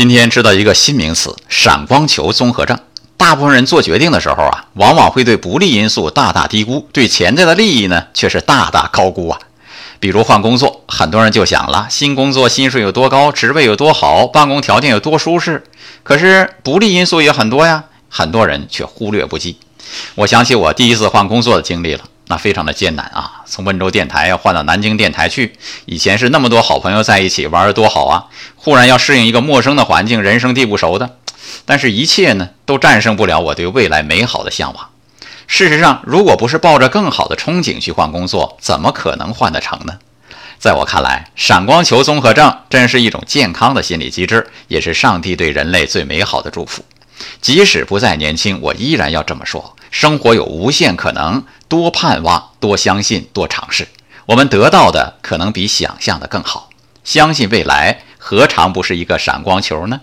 今天知道一个新名词——闪光球综合症。大部分人做决定的时候啊，往往会对不利因素大大低估，对潜在的利益呢却是大大高估啊。比如换工作，很多人就想了，新工作薪水有多高，职位有多好，办公条件有多舒适。可是不利因素也很多呀，很多人却忽略不计。我想起我第一次换工作的经历了。那非常的艰难啊！从温州电台要换到南京电台去，以前是那么多好朋友在一起玩的多好啊！忽然要适应一个陌生的环境，人生地不熟的，但是一切呢都战胜不了我对未来美好的向往。事实上，如果不是抱着更好的憧憬去换工作，怎么可能换得成呢？在我看来，闪光球综合症真是一种健康的心理机制，也是上帝对人类最美好的祝福。即使不再年轻，我依然要这么说。生活有无限可能，多盼望，多相信，多尝试，我们得到的可能比想象的更好。相信未来，何尝不是一个闪光球呢？